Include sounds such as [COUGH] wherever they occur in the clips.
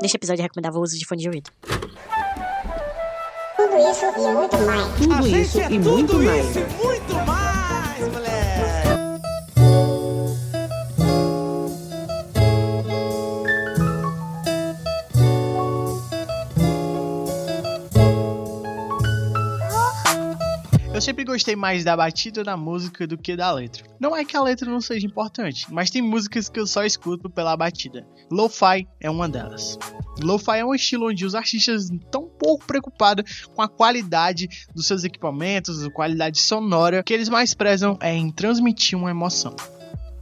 Neste episódio, recomendava o uso de fone de ouvido. Tudo isso e muito mais. Tudo isso e muito mais. Sempre gostei mais da batida da música do que da letra. Não é que a letra não seja importante, mas tem músicas que eu só escuto pela batida. Lo-fi é uma delas. Lo-fi é um estilo onde os artistas estão pouco preocupados com a qualidade dos seus equipamentos, a qualidade sonora. Que eles mais prezam é em transmitir uma emoção.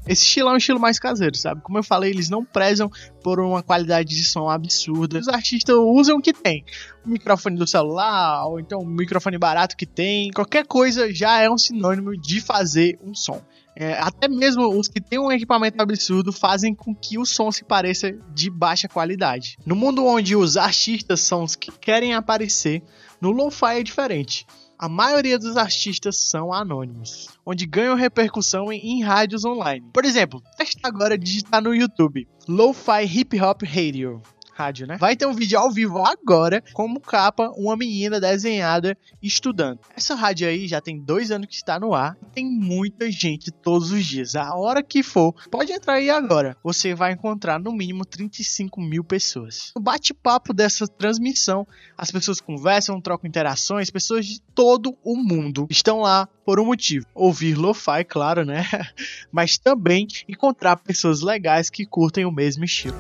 Esse estilo é um estilo mais caseiro, sabe? Como eu falei, eles não prezam por uma qualidade de som absurda. Os artistas usam o que tem. O microfone do celular, ou então o microfone barato que tem. Qualquer coisa já é um sinônimo de fazer um som. É, até mesmo os que têm um equipamento absurdo fazem com que o som se pareça de baixa qualidade. No mundo onde os artistas são os que querem aparecer, no lo-fi é diferente. A maioria dos artistas são anônimos, onde ganham repercussão em, em rádios online. Por exemplo, testa agora digitar no YouTube Lo-Fi Hip Hop Radio. Rádio, né? Vai ter um vídeo ao vivo agora, como capa, uma menina desenhada estudando. Essa rádio aí já tem dois anos que está no ar. Tem muita gente todos os dias. A hora que for, pode entrar aí agora. Você vai encontrar no mínimo 35 mil pessoas. No bate-papo dessa transmissão, as pessoas conversam, trocam interações, pessoas de todo o mundo estão lá por um motivo. Ouvir lo-fi, claro, né? [LAUGHS] Mas também encontrar pessoas legais que curtem o mesmo estilo.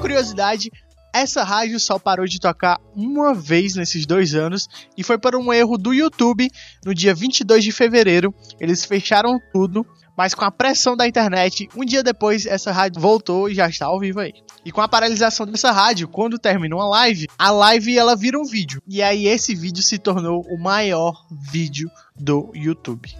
Curiosidade, essa rádio só parou de tocar uma vez nesses dois anos e foi por um erro do YouTube no dia 22 de fevereiro. Eles fecharam tudo, mas com a pressão da internet, um dia depois essa rádio voltou e já está ao vivo aí. E com a paralisação dessa rádio, quando termina uma live, a live ela vira um vídeo. E aí esse vídeo se tornou o maior vídeo do YouTube.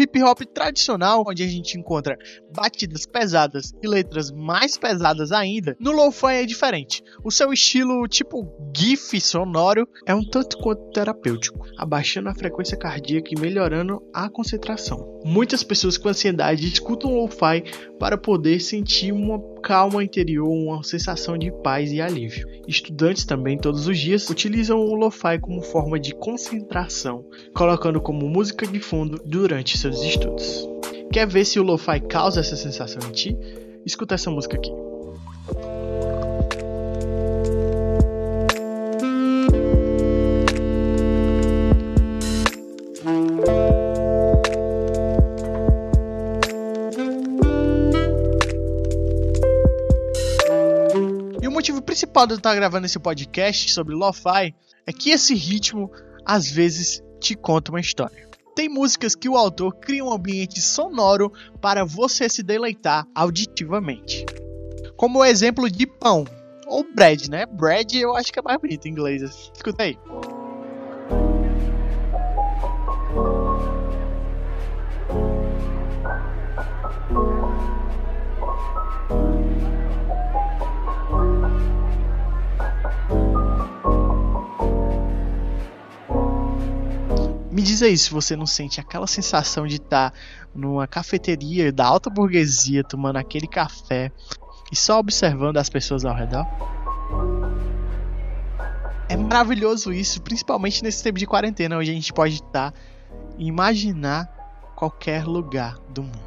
Hip hop tradicional, onde a gente encontra batidas pesadas e letras mais pesadas ainda, no lo-fi é diferente. O seu estilo, tipo GIF sonoro, é um tanto quanto terapêutico, abaixando a frequência cardíaca e melhorando a concentração. Muitas pessoas com ansiedade escutam lo-fi para poder sentir uma calma interior, uma sensação de paz e alívio. Estudantes também todos os dias utilizam o lo-fi como forma de concentração, colocando como música de fundo durante seus estudos. Quer ver se o lo-fi causa essa sensação em ti? Escuta essa música aqui. Principal de estar gravando esse podcast sobre lo-fi é que esse ritmo às vezes te conta uma história. Tem músicas que o autor cria um ambiente sonoro para você se deleitar auditivamente. Como o exemplo de pão, ou bread, né? Bread eu acho que é mais bonito em inglês. Escuta aí. Diz aí se você não sente aquela sensação de estar numa cafeteria da alta burguesia tomando aquele café e só observando as pessoas ao redor. É maravilhoso isso, principalmente nesse tempo de quarentena, onde a gente pode estar e imaginar qualquer lugar do mundo.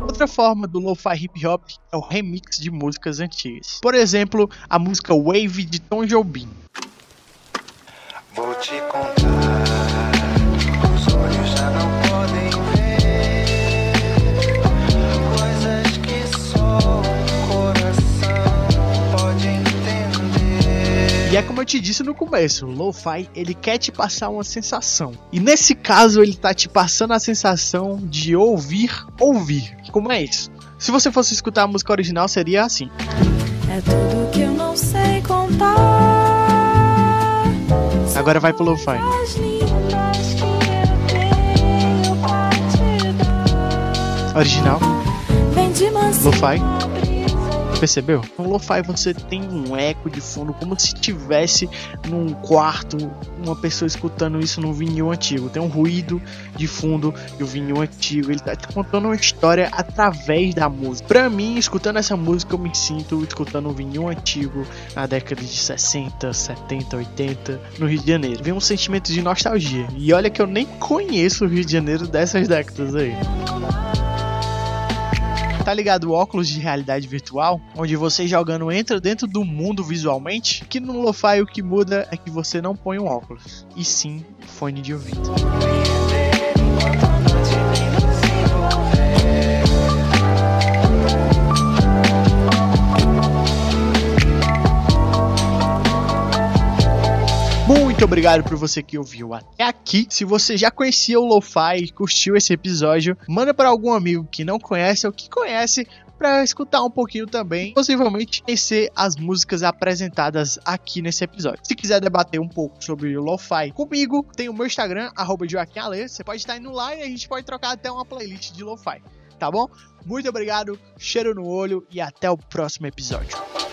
Outra forma do lo-fi hip hop é o remix de músicas antigas. Por exemplo, a música Wave de Tom Jobim. Vou te contar, os olhos já não podem ver coisas que só o coração pode entender. E é como eu te disse no começo, o lo-fi ele quer te passar uma sensação. E nesse caso ele tá te passando a sensação de ouvir, ouvir. Como é isso? Se você fosse escutar a música original seria assim. É tudo que eu não sei contar. Agora vai pro lo-fi. Original, lo-fi, Percebeu? No lo-fi você tem um eco de fundo, como se tivesse num quarto uma pessoa escutando isso num vinil antigo. Tem um ruído de fundo e o vinil antigo. Ele tá te contando uma história através da música. Pra mim, escutando essa música, eu me sinto escutando um vinil antigo na década de 60, 70, 80 no Rio de Janeiro. Vem um sentimento de nostalgia. E olha que eu nem conheço o Rio de Janeiro dessas décadas aí. Tá ligado o óculos de realidade virtual? Onde você jogando entra dentro do mundo visualmente? Que no Lo-Fi o que muda é que você não põe um óculos, e sim fone de ouvido. Muito obrigado por você que ouviu até aqui. Se você já conhecia o Lo-Fi e curtiu esse episódio, manda para algum amigo que não conhece ou que conhece para escutar um pouquinho também, possivelmente conhecer as músicas apresentadas aqui nesse episódio. Se quiser debater um pouco sobre o Lo-Fi comigo, tem o meu Instagram, arroba. Você pode estar indo lá e a gente pode trocar até uma playlist de Lo-Fi, tá bom? Muito obrigado, cheiro no olho e até o próximo episódio.